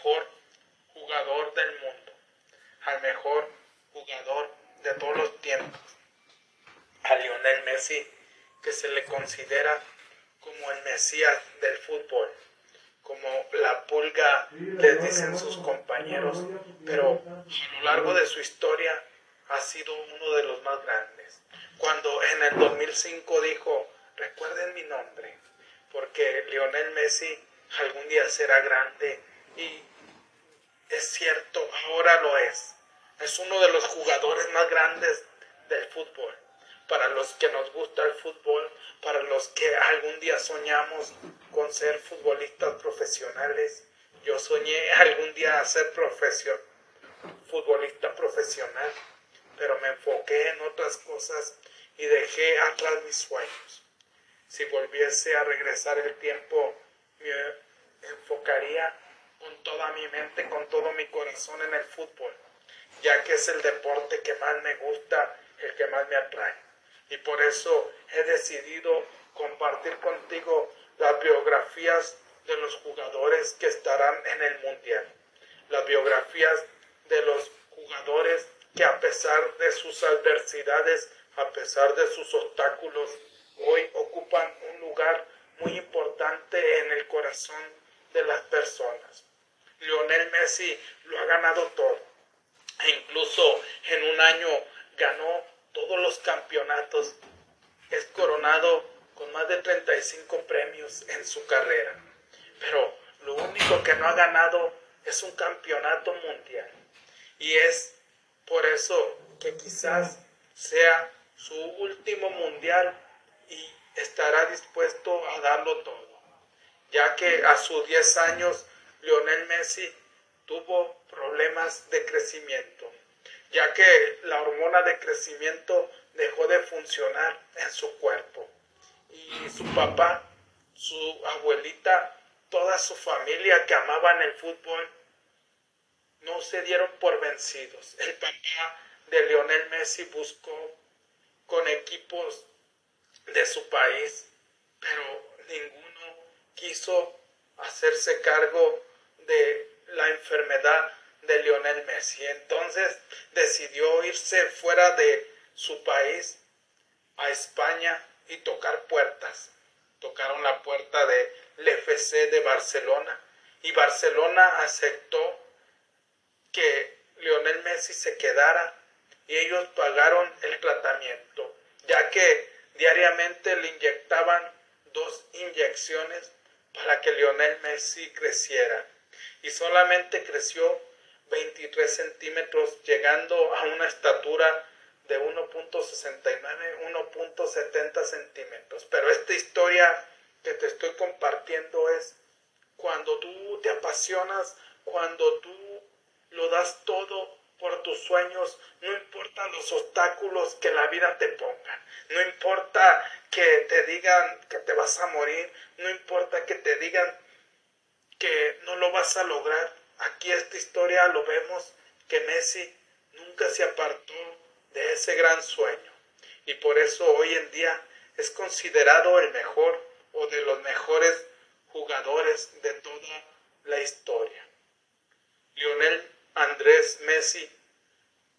mejor jugador del mundo, al mejor jugador de todos los tiempos, a Lionel Messi, que se le considera como el Mesías del fútbol, como la pulga, les dicen sus compañeros, pero a lo largo de su historia ha sido uno de los más grandes. Cuando en el 2005 dijo, recuerden mi nombre, porque Lionel Messi algún día será grande y es cierto, ahora lo es. Es uno de los jugadores más grandes del fútbol. Para los que nos gusta el fútbol, para los que algún día soñamos con ser futbolistas profesionales. Yo soñé algún día ser profesor, futbolista profesional, pero me enfoqué en otras cosas y dejé atrás mis sueños. Si volviese a regresar el tiempo, me enfocaría con toda mi mente, con todo mi corazón en el fútbol, ya que es el deporte que más me gusta, el que más me atrae. Y por eso he decidido compartir contigo las biografías de los jugadores que estarán en el Mundial, las biografías de los jugadores que a pesar de sus adversidades, a pesar de sus obstáculos, hoy ocupan un lugar muy importante en el corazón de las personas. Lionel Messi lo ha ganado todo. E incluso en un año ganó todos los campeonatos. Es coronado con más de 35 premios en su carrera. Pero lo único que no ha ganado es un campeonato mundial. Y es por eso que quizás sea su último mundial y estará dispuesto a darlo todo. Ya que a sus 10 años Lionel Messi tuvo problemas de crecimiento, ya que la hormona de crecimiento dejó de funcionar en su cuerpo. Y su papá, su abuelita, toda su familia que amaban el fútbol, no se dieron por vencidos. El papá de Lionel Messi buscó con equipos de su país, pero ninguno quiso hacerse cargo de la enfermedad de Lionel Messi. Entonces decidió irse fuera de su país a España y tocar puertas. Tocaron la puerta de FC de Barcelona y Barcelona aceptó que Lionel Messi se quedara y ellos pagaron el tratamiento, ya que diariamente le inyectaban dos inyecciones para que Lionel Messi creciera y solamente creció 23 centímetros, llegando a una estatura de 1.69, 1.70 centímetros. Pero esta historia que te estoy compartiendo es cuando tú te apasionas, cuando tú lo das todo por tus sueños, no importa los obstáculos que la vida te ponga, no importa que te digan que te vas a morir, no importa que te digan que no lo vas a lograr. Aquí esta historia lo vemos que Messi nunca se apartó de ese gran sueño y por eso hoy en día es considerado el mejor o de los mejores jugadores de toda la historia. Lionel Andrés Messi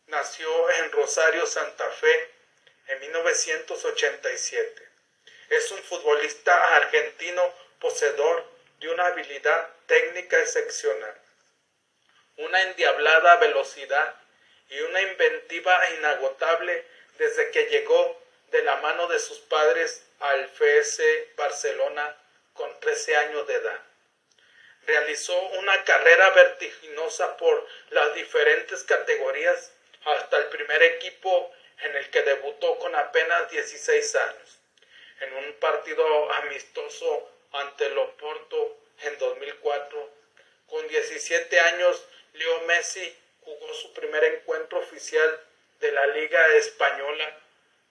nació en Rosario, Santa Fe, en 1987. Es un futbolista argentino poseedor de una habilidad técnica excepcional, una endiablada velocidad y una inventiva inagotable desde que llegó de la mano de sus padres al FS Barcelona con 13 años de edad. Realizó una carrera vertiginosa por las diferentes categorías hasta el primer equipo en el que debutó con apenas 16 años. En un partido amistoso ante el Oporto en 2004. Con 17 años, Leo Messi jugó su primer encuentro oficial de la Liga Española.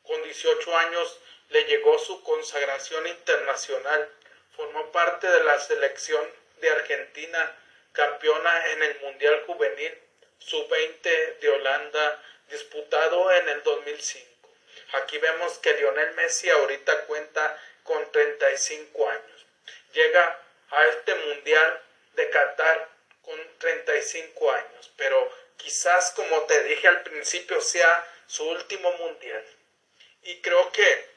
Con 18 años le llegó su consagración internacional. Formó parte de la selección de Argentina, campeona en el Mundial Juvenil Sub-20 de Holanda, disputado en el 2005. Aquí vemos que Lionel Messi ahorita cuenta con 35 años. Llega a este mundial de Qatar con 35 años, pero quizás como te dije al principio sea su último mundial. Y creo que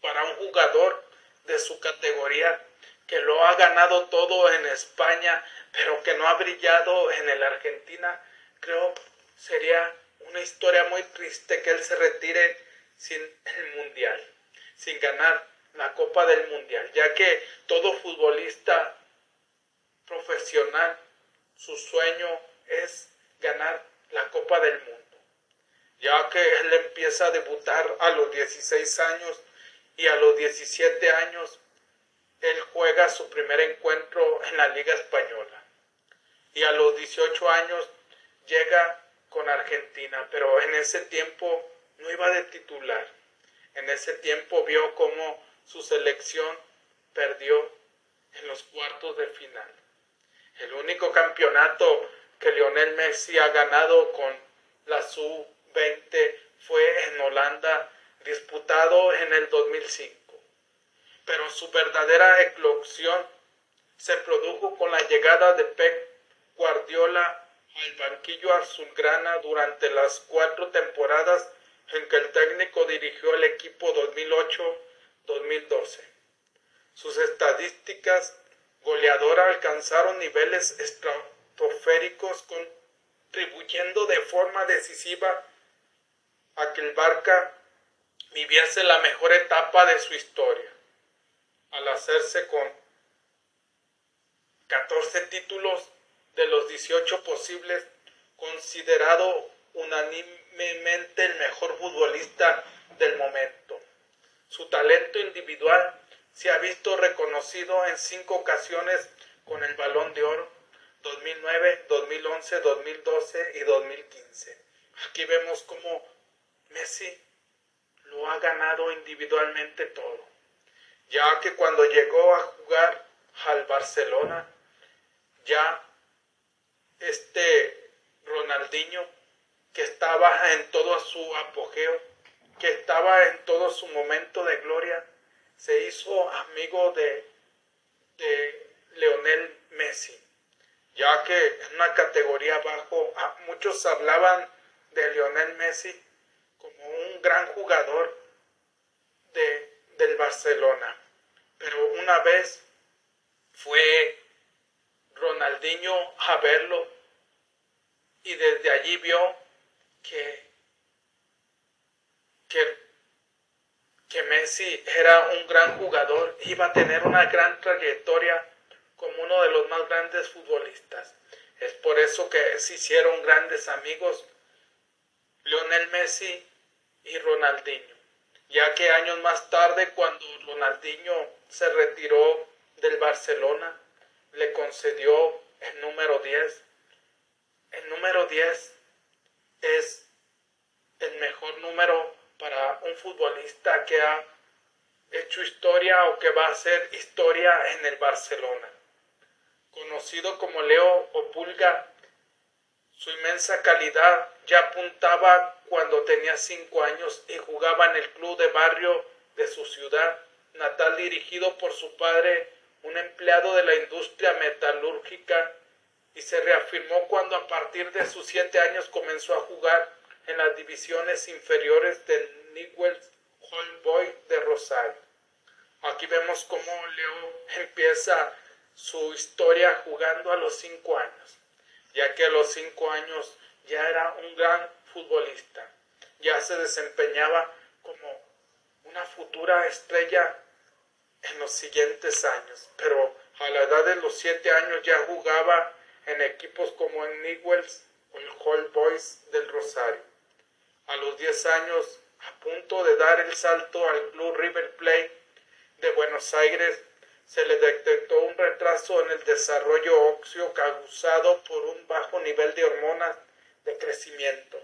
para un jugador de su categoría que lo ha ganado todo en España, pero que no ha brillado en el Argentina, creo sería una historia muy triste que él se retire sin el mundial, sin ganar la Copa del Mundial, ya que todo futbolista profesional, su sueño es ganar la Copa del Mundo, ya que él empieza a debutar a los 16 años y a los 17 años él juega su primer encuentro en la Liga Española y a los 18 años llega con Argentina, pero en ese tiempo no iba de titular. En ese tiempo vio cómo su selección perdió en los cuartos de final. El único campeonato que Lionel Messi ha ganado con la Sub-20 fue en Holanda, disputado en el 2005. Pero su verdadera eclosión se produjo con la llegada de Pep Guardiola al banquillo azulgrana durante las cuatro temporadas en que el técnico dirigió el equipo 2008-2012. Sus estadísticas goleadoras alcanzaron niveles estratosféricos contribuyendo de forma decisiva a que el Barca viviese la mejor etapa de su historia, al hacerse con 14 títulos de los 18 posibles, considerado unánimemente el mejor futbolista del momento. Su talento individual se ha visto reconocido en cinco ocasiones con el Balón de Oro 2009, 2011, 2012 y 2015. Aquí vemos cómo Messi lo ha ganado individualmente todo, ya que cuando llegó a jugar al Barcelona, ya este Ronaldinho, que estaba en todo su apogeo, que estaba en todo su momento de gloria, se hizo amigo de, de Leonel Messi, ya que en una categoría abajo muchos hablaban de Leonel Messi como un gran jugador de, del Barcelona. Pero una vez fue Ronaldinho a verlo y desde allí vio que, que, que Messi era un gran jugador, iba a tener una gran trayectoria como uno de los más grandes futbolistas. Es por eso que se hicieron grandes amigos Lionel Messi y Ronaldinho, ya que años más tarde cuando Ronaldinho se retiró del Barcelona, le concedió el número 10. El número 10 es el mejor número para un futbolista que ha hecho historia o que va a hacer historia en el Barcelona. Conocido como Leo Opulga, su inmensa calidad ya apuntaba cuando tenía cinco años y jugaba en el club de barrio de su ciudad natal dirigido por su padre un empleado de la industria metalúrgica y se reafirmó cuando a partir de sus siete años comenzó a jugar en las divisiones inferiores del Newell's Old Boy de Rosario. Aquí vemos cómo Leo empieza su historia jugando a los cinco años, ya que a los cinco años ya era un gran futbolista, ya se desempeñaba como una futura estrella en los siguientes años, pero a la edad de los siete años ya jugaba en equipos como en Newells o el Hall Boys del Rosario. A los diez años, a punto de dar el salto al Blue River Plate de Buenos Aires, se le detectó un retraso en el desarrollo óseo causado por un bajo nivel de hormonas de crecimiento.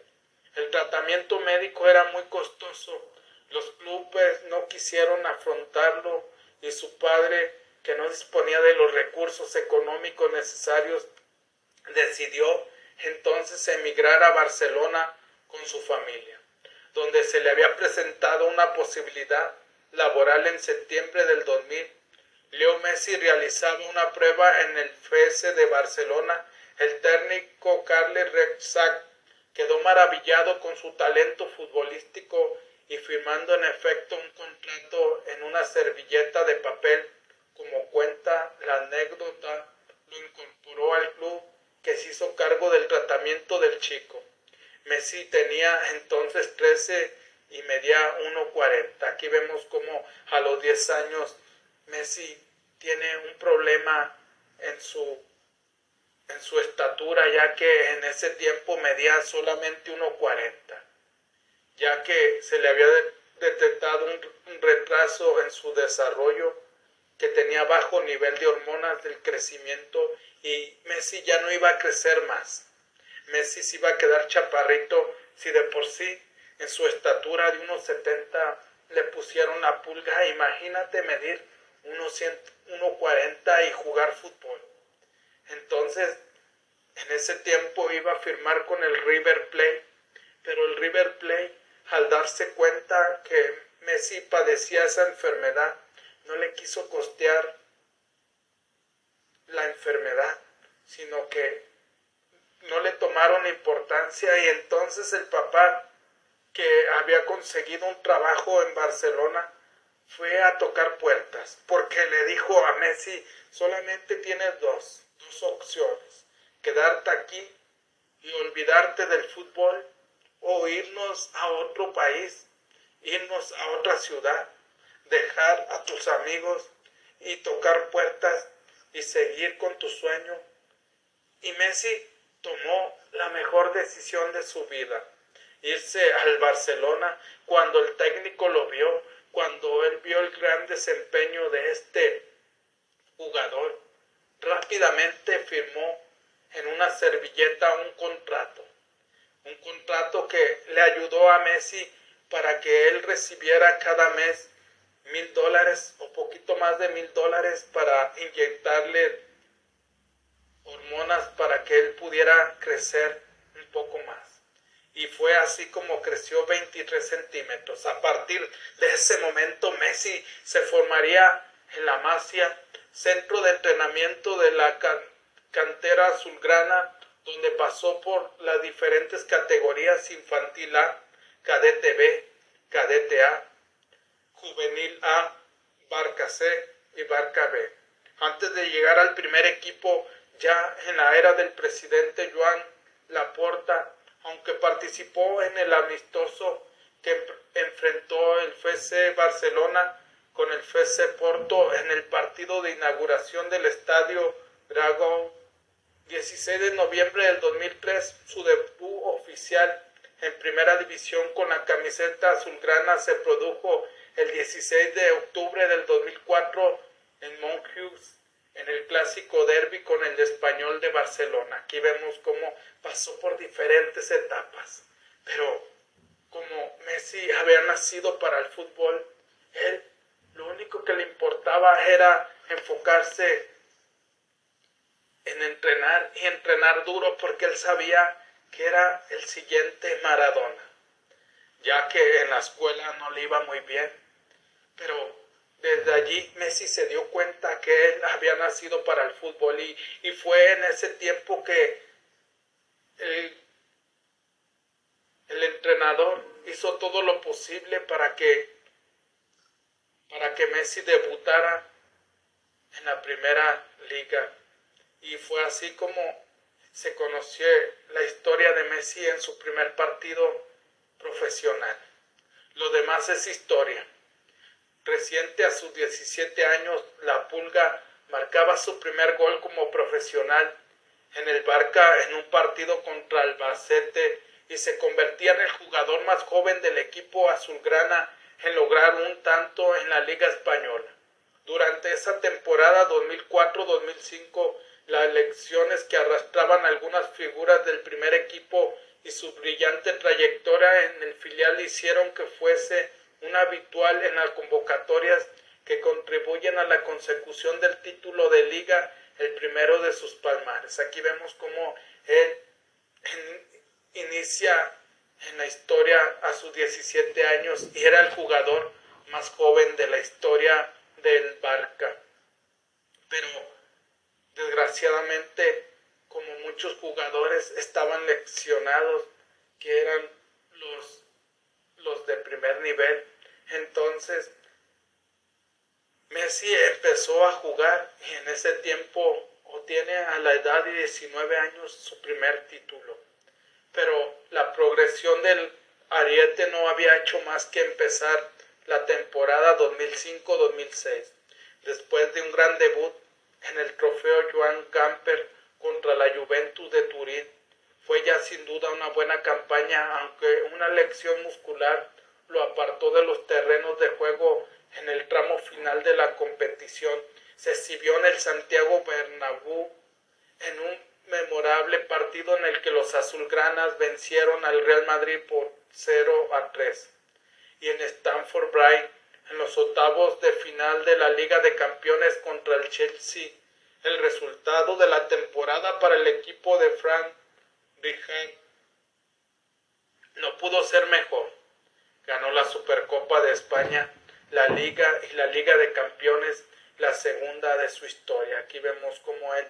El tratamiento médico era muy costoso. Los clubes no quisieron afrontarlo y su padre, que no disponía de los recursos económicos necesarios, decidió entonces emigrar a Barcelona con su familia, donde se le había presentado una posibilidad laboral en septiembre del 2000. Leo Messi realizaba una prueba en el FS de Barcelona El técnico Carles Rexac quedó maravillado con su talento futbolístico y firmando en efecto un contrato en una servilleta de papel, como cuenta la anécdota, lo incorporó al club que se hizo cargo del tratamiento del chico. Messi tenía entonces 13 y medía 1.40. Aquí vemos como a los 10 años Messi tiene un problema en su en su estatura ya que en ese tiempo medía solamente 1.40 ya que se le había detectado un, retraso en su desarrollo que tenía bajo nivel de hormonas del crecimiento y Messi ya no iba a crecer más. Messi se iba a quedar chaparrito si de por sí en su estatura de unos 70 le pusieron una pulga. Imagínate medir unos 1,40 y jugar fútbol. Entonces, en ese tiempo iba a firmar con el River Plate, pero el River Plate, al darse cuenta que Messi padecía esa enfermedad, no le quiso costear la enfermedad, sino que no le tomaron importancia y entonces el papá que había conseguido un trabajo en Barcelona fue a tocar puertas porque le dijo a Messi solamente tienes dos, dos opciones, quedarte aquí y olvidarte del fútbol o irnos a otro país, irnos a otra ciudad, dejar a tus amigos y tocar puertas y seguir con tu sueño. Y Messi tomó la mejor decisión de su vida, irse al Barcelona cuando el técnico lo vio, cuando él vio el gran desempeño de este jugador, rápidamente firmó en una servilleta un contrato, un contrato que le ayudó a Messi para que él recibiera cada mes mil dólares o poquito más de mil dólares para inyectarle hormonas para que él pudiera crecer un poco más. Y fue así como creció 23 centímetros. A partir de ese momento Messi se formaría en la Masia, centro de entrenamiento de la cantera azulgrana, donde pasó por las diferentes categorías infantil A, cadete B, cadete A, juvenil A, barca C y barca B. Antes de llegar al primer equipo ya en la era del presidente Joan Laporta, aunque participó en el amistoso que enfrentó el FC Barcelona con el FC Porto en el partido de inauguración del estadio Dragón 16 de noviembre del 2003, su debut oficial en primera división con la camiseta azulgrana se produjo el 16 de octubre del 2004 en Montjuic en el clásico derby con el español de Barcelona. Aquí vemos cómo pasó por diferentes etapas, pero como Messi había nacido para el fútbol, él lo único que le importaba era enfocarse en entrenar y entrenar duro porque él sabía que era el siguiente Maradona, ya que en la escuela no le iba muy bien, pero desde allí Messi se dio cuenta que él había nacido para el fútbol y, fue en ese tiempo que el, el, entrenador hizo todo lo posible para que, para que Messi debutara en la primera liga. Y fue así como se conoció la historia de Messi en su primer partido profesional. Lo demás es historia. Reciente a sus 17 años, la Pulga marcaba su primer gol como profesional en el Barca en un partido contra Albacete y se convertía en el jugador más joven del equipo azulgrana en lograr un tanto en la Liga Española. Durante esa temporada 2004-2005, las lecciones que arrastraban algunas figuras del primer equipo y su brillante trayectoria en el filial hicieron que fuese un habitual en las convocatorias que contribuyen a la consecución del título de liga, el primero de sus palmares. Aquí vemos cómo él inicia en la historia a sus 17 años y era el jugador más joven de la historia del Barca. Pero desgraciadamente, como muchos jugadores estaban leccionados, que eran los, los de primer nivel. Entonces, Messi empezó a jugar y en ese tiempo obtiene a la edad de 19 años su primer título. Pero la progresión del Ariete no había hecho más que empezar la temporada 2005-2006, después de un gran debut en el trofeo Joan Gamper contra la Juventus de Turín. Fue ya sin duda una buena campaña, aunque una lección muscular lo apartó de los terrenos de juego en el tramo final de la competición. Se exhibió en el Santiago Bernabéu en un memorable partido en el que los azulgranas vencieron al Real Madrid por 0 a 3. Y en Stamford Bright, en los octavos de final de la Liga de Campeones contra el Chelsea, el resultado de la temporada para el equipo de Frank Rijkaard no pudo ser mejor. Ganó la Supercopa de España, la Liga y la Liga de Campeones, la segunda de su historia. Aquí vemos cómo él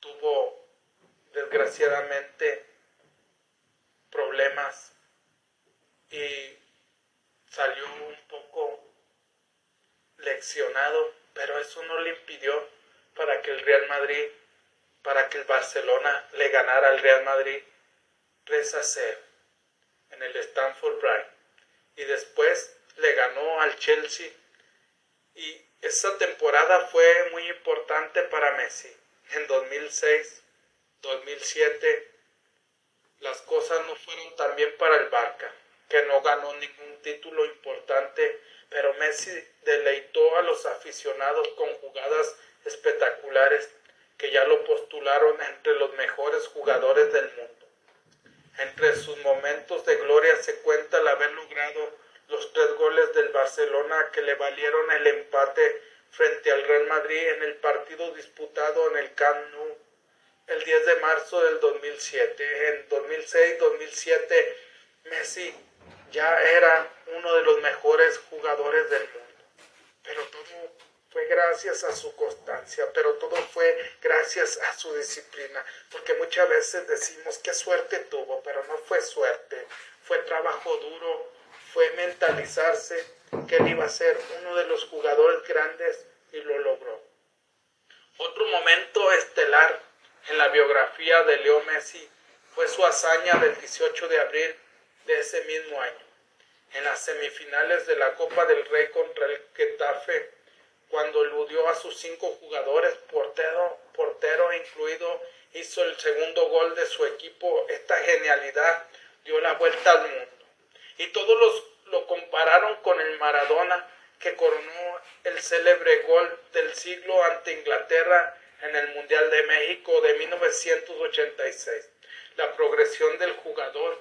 tuvo desgraciadamente problemas y salió un poco leccionado, pero eso no le impidió para que el Real Madrid, para que el Barcelona le ganara al Real Madrid 3 a 0 en el Stamford Bridge. Y después le ganó al Chelsea. Y esa temporada fue muy importante para Messi. En 2006, 2007 las cosas no fueron tan bien para el Barca, que no ganó ningún título importante, pero Messi deleitó a los aficionados con jugadas espectaculares que ya lo postularon entre los mejores jugadores del mundo. Entre sus momentos de gloria se cuenta el haber logrado los tres goles del Barcelona que le valieron el empate frente al Real Madrid en el partido disputado en el Camp Nou el 10 de marzo del 2007. En 2006-2007 Messi ya era uno de los mejores jugadores del mundo. Pero todo fue gracias a su constancia, pero todo fue gracias a su disciplina, porque muchas veces decimos qué suerte tuvo, pero no fue suerte, fue trabajo duro, fue mentalizarse que él iba a ser uno de los jugadores grandes y lo logró. Otro momento estelar en la biografía de Leo Messi fue su hazaña del 18 de abril de ese mismo año, en las semifinales de la Copa del Rey contra el Getafe, cuando eludió a sus cinco jugadores, portero, portero incluido, hizo el segundo gol de su equipo. Esta genialidad dio la vuelta al mundo. Y todos los, lo compararon con el Maradona que coronó el célebre gol del siglo ante Inglaterra en el Mundial de México de 1986. La progresión del jugador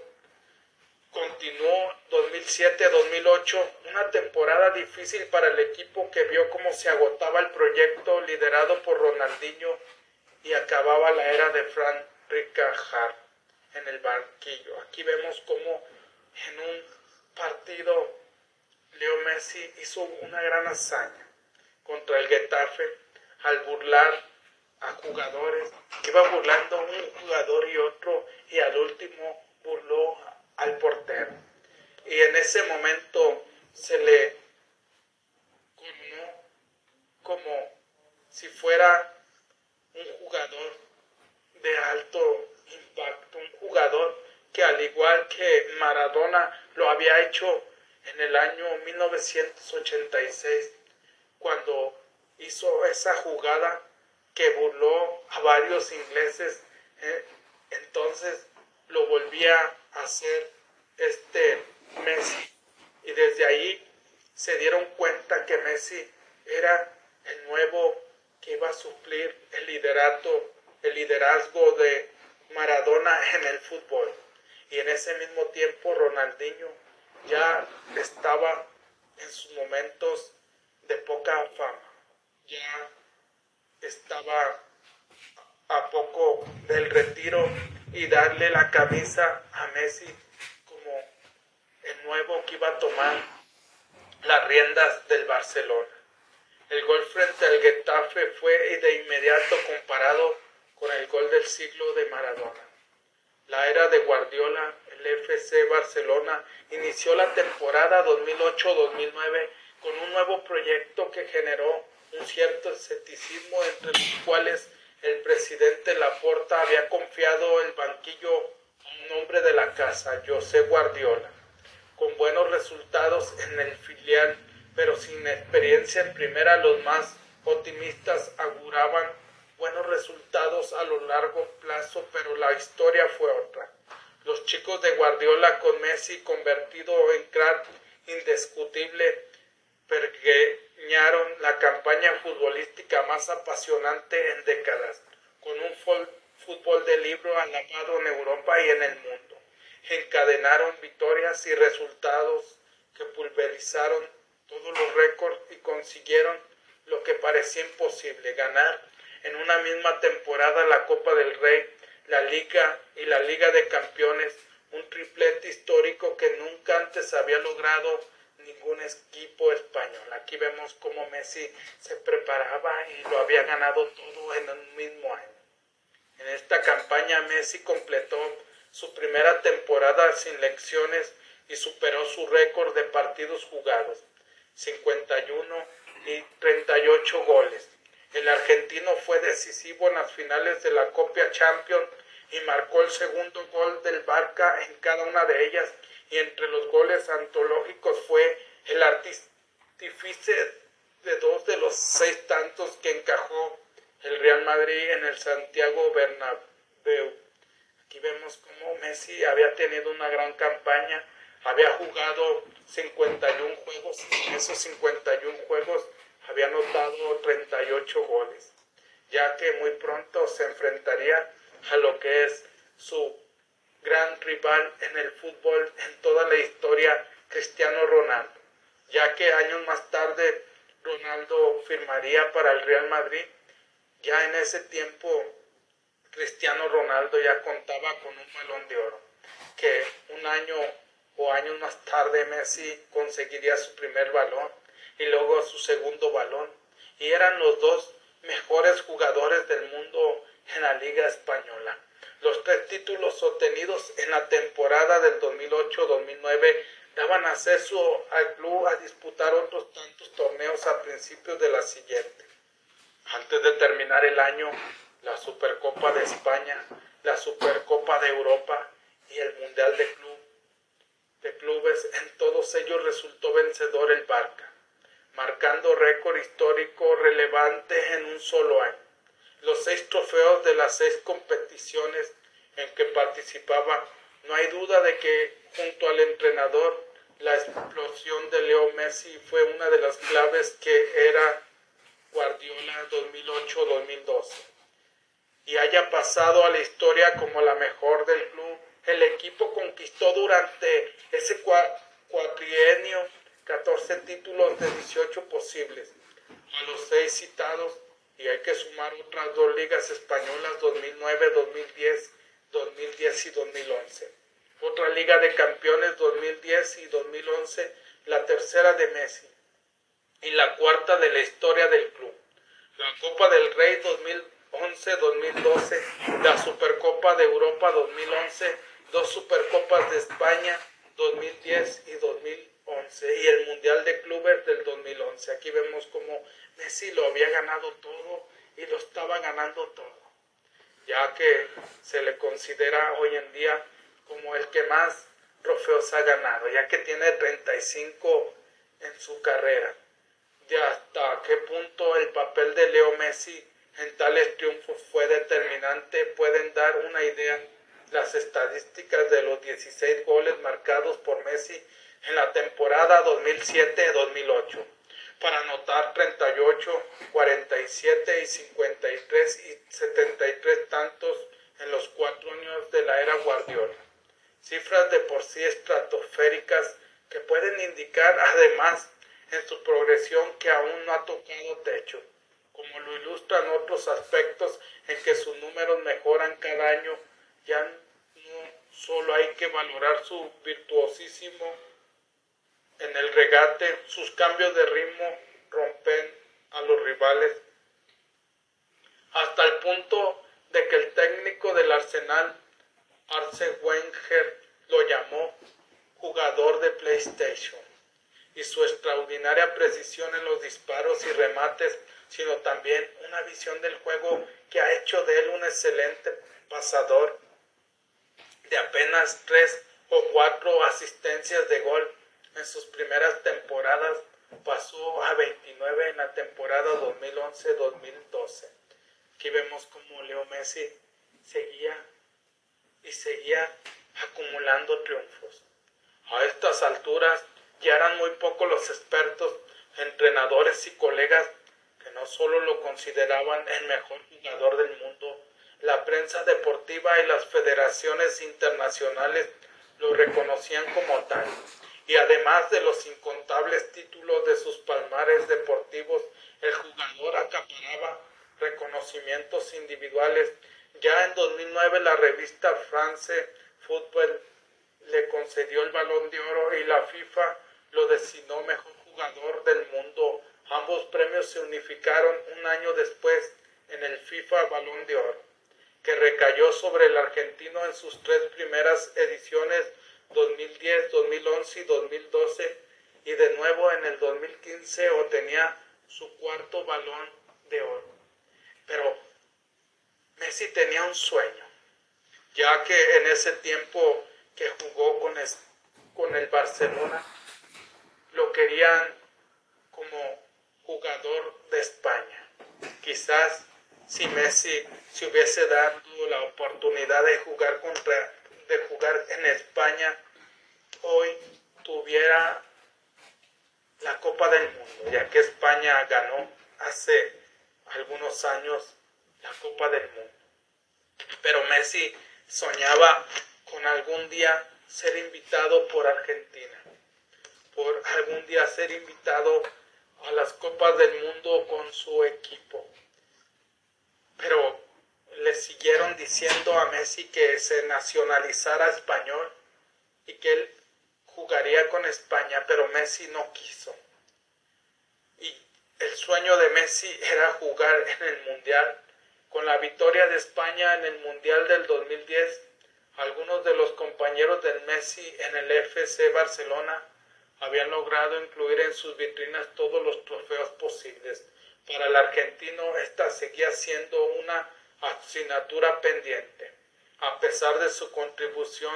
continuó 2007-2008, una temporada difícil para el equipo que vio cómo se agotaba el proyecto liderado por Ronaldinho y acababa la era de Frank Rijkaard en el banquillo. Aquí vemos cómo en un partido Leo Messi hizo una gran hazaña contra el Getafe al burlar a jugadores, iba burlando un jugador y otro y al último burló al portero. Y en ese momento se le coronó como si fuera un jugador de alto impacto, un jugador que al igual que Maradona lo había hecho en el año 1986, cuando hizo esa jugada que burló a varios ingleses, eh, entonces lo volvía a este Messi. Y desde ahí se dieron cuenta que Messi era el nuevo que iba a suplir el liderato, el liderazgo de Maradona en el fútbol. Y en ese mismo tiempo Ronaldinho ya estaba en sus momentos de poca fama. Ya estaba a poco del retiro y darle la camisa a Messi como el nuevo que iba a tomar las riendas del Barcelona. El gol frente al Getafe fue de inmediato comparado con el gol del siglo de Maradona. La era de Guardiola, el FC Barcelona, inició la temporada 2008-2009 con un nuevo proyecto que generó un cierto escepticismo entre los cuales el presidente Laporta había confiado el banquillo a un hombre de la casa, José Guardiola, con buenos resultados en el filial, pero sin experiencia en primera, los más optimistas auguraban buenos resultados a lo largo plazo, pero la historia fue otra. Los chicos de Guardiola con Messi convertido en crack indiscutible pergueñaron la campaña futbolística más apasionante en décadas, con un fútbol de libro alabado en Europa y en el mundo. Encadenaron victorias y resultados que pulverizaron todos los récords y consiguieron lo que parecía imposible, ganar en una misma temporada la Copa del Rey, la Liga y la Liga de Campeones, un triplete histórico que nunca antes había logrado ningún equipo español. Aquí vemos cómo Messi se preparaba y lo había ganado todo en un mismo año. En esta campaña Messi completó su primera temporada sin lecciones y superó su récord de partidos jugados, 51 y 38 goles. El argentino fue decisivo en las finales de la Copa Champions y marcó el segundo gol del Barca en cada una de ellas y entre los goles antológicos fue el artífice de dos de los seis tantos que encajó el Real Madrid en el Santiago Bernabéu. Aquí vemos cómo Messi había tenido una gran campaña, había jugado 51 juegos y en esos 51 juegos había anotado 38 goles, ya que muy pronto se enfrentaría a lo que es su gran rival en el fútbol en toda la historia, Cristiano Ronaldo, ya que años más tarde Ronaldo firmaría para el Real Madrid. Ya en ese tiempo Cristiano Ronaldo ya contaba con un balón de oro, que un año o años más tarde Messi conseguiría su primer balón y luego su segundo balón. Y eran los dos mejores jugadores del mundo en la Liga Española. Los tres títulos obtenidos en la temporada del 2008-2009 daban acceso al club a disputar otros tantos torneos a principios de la siguiente. Antes de terminar el año, la Supercopa de España, la Supercopa de Europa y el Mundial de, Club, de Clubes, en todos ellos resultó vencedor el Barca, marcando récord histórico relevante en un solo año los seis trofeos de las seis competiciones en que participaba. No hay duda de que junto al entrenador la explosión de Leo Messi fue una de las claves que era Guardiola 2008-2012 y haya pasado a la historia como la mejor del club. El equipo conquistó durante ese cuatrienio 14 títulos de 18 posibles. A los seis citados y hay que sumar otras dos ligas españolas 2009, 2010, 2010 y 2011. Otra liga de campeones 2010 y 2011, la tercera de Messi y la cuarta de la historia del club. La Copa del Rey 2011-2012, la Supercopa de Europa 2011, dos Supercopas de España 2010 y 2011 y el Mundial de Clubes del 2011. Aquí vemos cómo Messi lo había ganado todo y lo estaba ganando todo, ya que se le considera hoy en día como el que más trofeos ha ganado, ya que tiene 35 en su carrera. De hasta qué punto el papel de Leo Messi en tales triunfos fue determinante pueden dar una idea las estadísticas de los 16 goles marcados por Messi en la temporada 2007-2008 para anotar 38, 47 y 53 y 73 tantos en los cuatro años de la era Guardiola. Cifras de por sí estratosféricas que pueden indicar además en su progresión que aún no ha tocado techo, como lo ilustran otros aspectos en que sus números mejoran cada año, ya no solo hay que valorar su virtuosísimo en el regate, sus cambios de ritmo rompen a los rivales hasta el punto de que el técnico del Arsenal, Arsene Wenger, lo llamó jugador de PlayStation. Y su extraordinaria precisión en los disparos y remates, sino también una visión del juego que ha hecho de él un excelente pasador de apenas tres o cuatro asistencias de gol en sus primeras temporadas, pasó a 29 en la temporada 2011-2012. Aquí vemos como Leo Messi seguía y seguía acumulando triunfos. A estas alturas ya eran muy pocos los expertos, entrenadores y colegas que no solo lo consideraban el mejor jugador del mundo, la prensa deportiva y las federaciones internacionales lo reconocían como tal. Y además de los incontables títulos de sus palmares deportivos, el jugador acaparaba reconocimientos individuales. Ya en 2009 la revista France Football le concedió el balón de oro y la FIFA lo designó mejor jugador del mundo. Ambos premios se unificaron un año después en el FIFA Balón de Oro, que recayó sobre el argentino en sus tres primeras ediciones 2010, 2011 y 2012 y de nuevo en el 2015 obtenía su cuarto balón de oro. Pero Messi tenía un sueño, ya que en ese tiempo que jugó con, el Barcelona, lo querían como jugador de España. Quizás si Messi se hubiese dado la oportunidad de jugar contra de jugar en España, hoy tuviera la Copa del Mundo, ya que España ganó hace algunos años la Copa del Mundo. Pero Messi soñaba con algún día ser invitado por Argentina, por algún día ser invitado a las Copas del Mundo con su equipo. Pero le siguieron diciendo a Messi que se nacionalizara español y que él jugaría con España, pero Messi no quiso. Y el sueño de Messi era jugar en el Mundial. Con la victoria de España en el Mundial del 2010, algunos de los compañeros del Messi en el FC Barcelona habían logrado incluir en sus vitrinas todos los trofeos posibles. Para el argentino esta seguía siendo una asignatura pendiente, a pesar de su contribución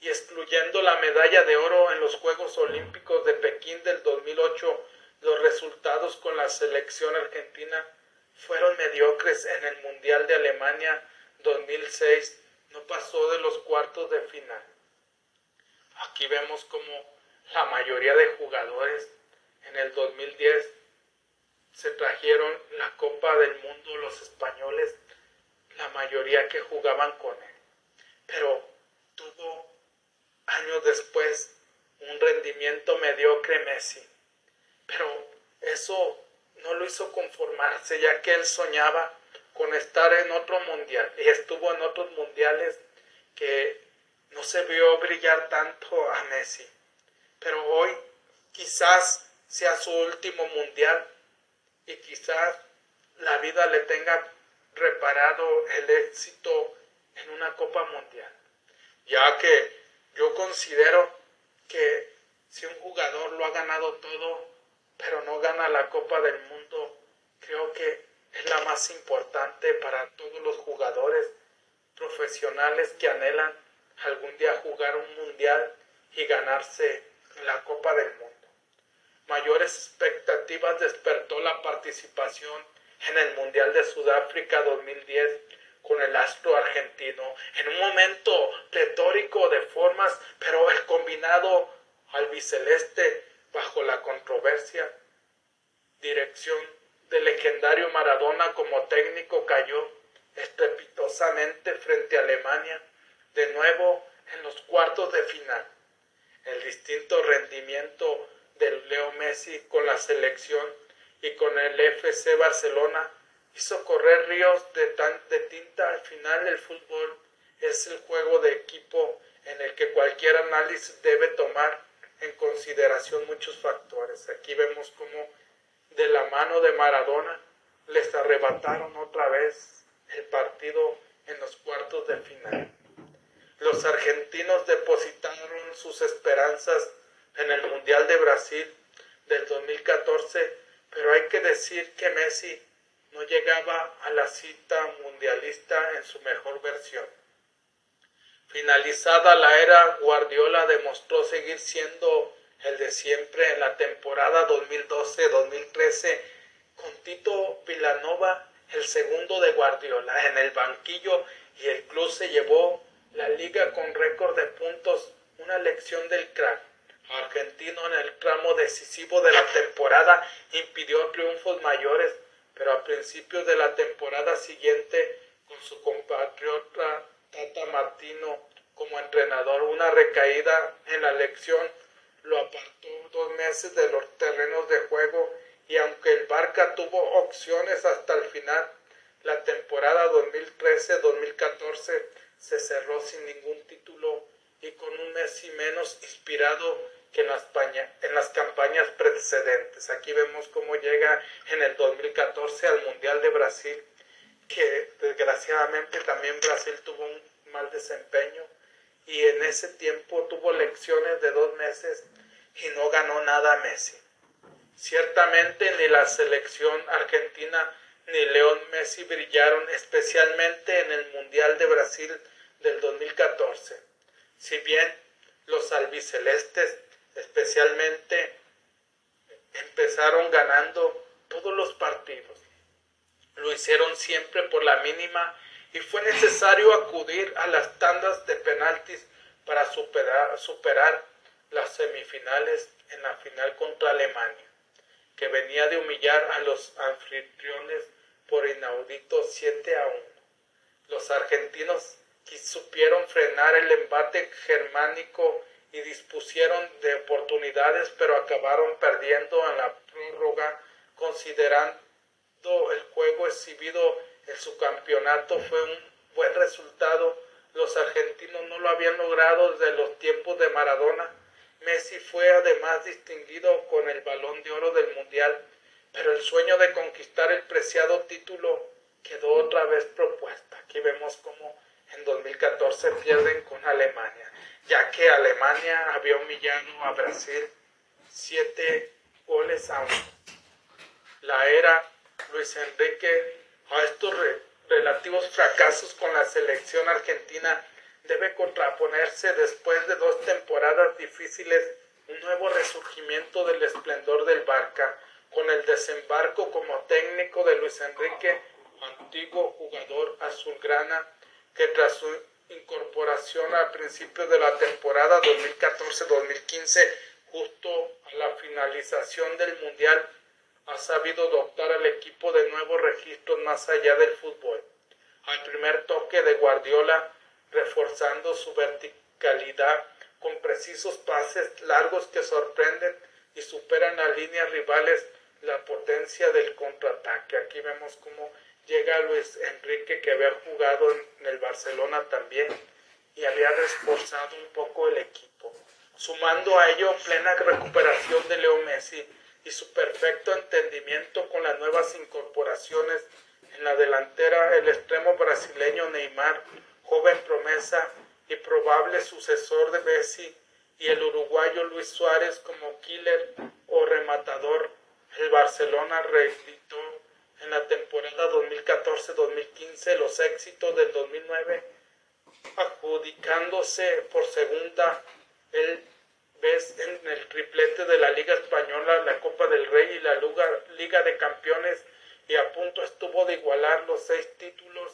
y excluyendo la medalla de oro en los Juegos Olímpicos de Pekín del 2008, los resultados con la selección argentina fueron mediocres en el Mundial de Alemania 2006, no pasó de los cuartos de final. Aquí vemos como la mayoría de jugadores en el 2010 se trajeron la Copa del Mundo los españoles la mayoría que jugaban con él. Pero tuvo años después un rendimiento mediocre Messi. Pero eso no lo hizo conformarse, ya que él soñaba con estar en otro mundial y estuvo en otros mundiales que no se vio brillar tanto a Messi. Pero hoy quizás sea su último mundial y quizás la vida le tenga reparado el éxito en una Copa Mundial, ya que yo considero que si un jugador lo ha ganado todo, pero no gana la Copa del Mundo, creo que es la más importante para todos los jugadores profesionales que anhelan algún día jugar un mundial y ganarse la Copa del Mundo. Mayores expectativas despertó la participación en el Mundial de Sudáfrica 2010 con el astro argentino, en un momento pletórico de formas, pero el combinado albiceleste bajo la controversia. Dirección del legendario Maradona como técnico cayó estrepitosamente frente a Alemania, de nuevo en los cuartos de final. El distinto rendimiento del Leo Messi con la selección y con el FC Barcelona hizo correr ríos de, de tinta. Al final el fútbol es el juego de equipo en el que cualquier análisis debe tomar en consideración muchos factores. Aquí vemos cómo de la mano de Maradona les arrebataron otra vez el partido cuartos de final. Los argentinos depositaron sus esperanzas en el Mundial de Brasil del 2014, pero hay que decir que Messi no llegaba a la cita mundialista en su mejor versión. Finalizada la era, Guardiola demostró seguir siendo el de siempre en la temporada 2012-2013 con Tito Villanova, el segundo de Guardiola, en el banquillo y el club se llevó la liga con récord de puntos, una lección del crack. Argentino en el tramo decisivo de la temporada impidió triunfos mayores, pero a principios de la temporada siguiente, con su compatriota Tata Martino como entrenador, una recaída en la lección lo apartó dos meses de los terrenos de juego y aunque el Barca tuvo opciones hasta el final, la temporada 2013-2014 se cerró sin ningún título y con un Messi menos inspirado que en las, en las campañas precedentes. Aquí vemos cómo llega en el 2014 al Mundial de Brasil, que desgraciadamente también Brasil tuvo un mal desempeño y en ese tiempo tuvo lecciones de dos meses y no ganó nada Messi. Ciertamente ni la selección argentina ni León Messi brillaron especialmente en el Mundial de Brasil del 2014. Si bien los albicelestes especialmente empezaron ganando todos los partidos, lo hicieron siempre por la mínima y fue necesario acudir a las tandas de penaltis para superar, superar las semifinales en la final contra Alemania, que venía de humillar a los anfitriones por inaudito 7 a 1. Los argentinos supieron frenar el embate germánico y dispusieron de oportunidades, pero acabaron perdiendo en la prórroga, considerando el juego exhibido en su campeonato fue un buen resultado. Los argentinos no lo habían logrado desde los tiempos de Maradona. Messi fue además distinguido con el balón de oro del Mundial, pero el sueño de conquistar el preciado título quedó otra vez propuesta. Aquí vemos cómo en 2014 pierden con Alemania, ya que Alemania había humillado a Brasil siete goles a uno. La era Luis Enrique a estos relativos fracasos con la selección argentina debe contraponerse después de dos temporadas difíciles un nuevo resurgimiento del esplendor del Barca, con el desembarco como técnico de Luis Enrique, antiguo jugador azulgrana, que tras su incorporación al principio de la temporada 2014-2015, justo a la finalización del Mundial, ha sabido dotar al equipo de nuevos registros más allá del fútbol. Al primer toque de Guardiola, reforzando su verticalidad con precisos pases largos que sorprenden y superan a líneas rivales la potencia del contraataque. Aquí vemos cómo llega Luis Enrique que había jugado en el Barcelona también y había reforzado un poco el equipo. Sumando a ello plena recuperación de Leo Messi y su perfecto entendimiento con las nuevas incorporaciones en la delantera, el extremo brasileño Neymar, joven promesa y probable sucesor de Messi, y el uruguayo Luis Suárez como killer o rematador. El Barcelona temporada 2014-2015 los éxitos del 2009, adjudicándose por segunda ves en el triplete de la Liga Española, la Copa del Rey y la Liga de Campeones y a punto estuvo de igualar los seis títulos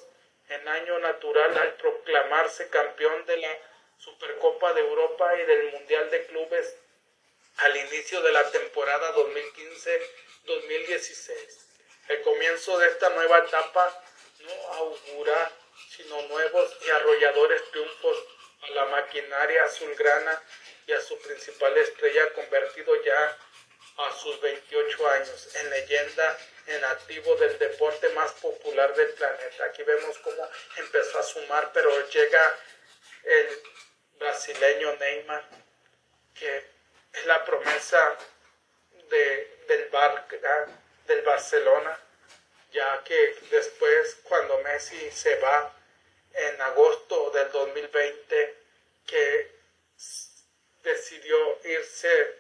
en año natural al proclamarse campeón de la Supercopa de Europa y del Mundial de Clubes al inicio de la temporada 2015-2016. El comienzo de esta nueva etapa no augura sino nuevos y arrolladores triunfos a la maquinaria azulgrana y a su principal estrella convertido ya a sus 28 años en leyenda en activo del deporte más popular del planeta. Aquí vemos cómo empezó a sumar, pero llega el brasileño Neymar, que es la promesa de, del, Barca, del Barcelona, ya que después cuando Messi se va, en agosto del 2020 que decidió irse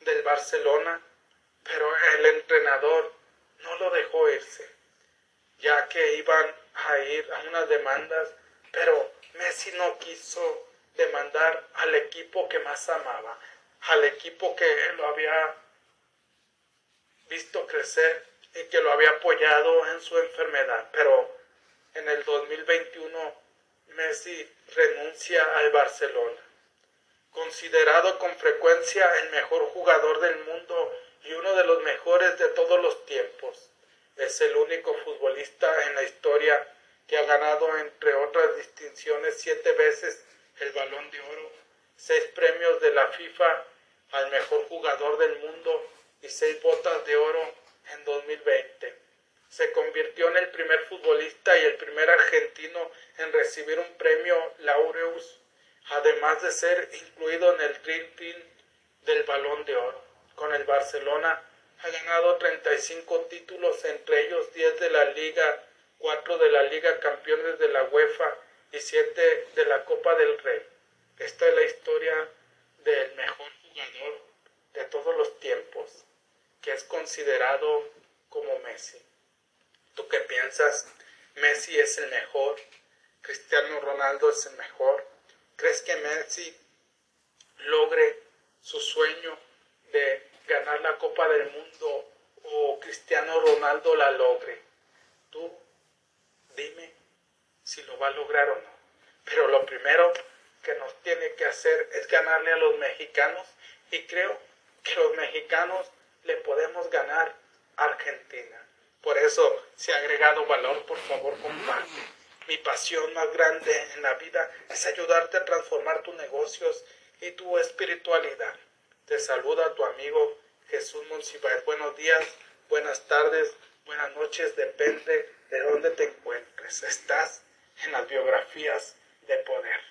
del Barcelona, pero el entrenador no lo dejó irse, ya que iban a ir a unas demandas, pero Messi no quiso demandar al equipo que más amaba, al equipo que lo había visto crecer y que lo había apoyado en su enfermedad. Pero en el 2021 Messi renuncia al Barcelona. Considerado con frecuencia el mejor jugador del mundo y uno de los mejores de todos los tiempos, es el único futbolista en la historia que ha ganado, entre otras distinciones, siete veces el balón de oro, seis premios de la FIFA al mejor jugador del mundo y seis botas de oro en 2020. Se convirtió en el primer futbolista y el primer argentino en recibir un premio Laureus, además de ser incluido en el Dream Team del Balón de Oro. Con el Barcelona ha ganado 35 títulos, entre ellos 10 de la Liga, 4 de la Liga Campeones de la UEFA y 7 de la Copa del Rey. Esta es la historia del mejor jugador de todos los tiempos, que es considerado como Messi. ¿Tú qué piensas? ¿Messi es el mejor? ¿Cristiano Ronaldo es el mejor? ¿Crees que Messi logre su sueño de ganar la Copa del Mundo o Cristiano Ronaldo la logre? Tú dime si lo va a lograr o no. Pero lo primero que nos tiene que hacer es ganarle a los mexicanos y creo que los mexicanos le podemos ganar a Argentina. Por eso, si ha agregado valor, por favor, comparte. Mi pasión más grande en la vida es ayudarte a transformar tus negocios y tu espiritualidad. Te saluda tu amigo Jesús Monsiváis. Buenos días, buenas tardes, buenas noches, depende de dónde te encuentres. Estás en las biografías de poder.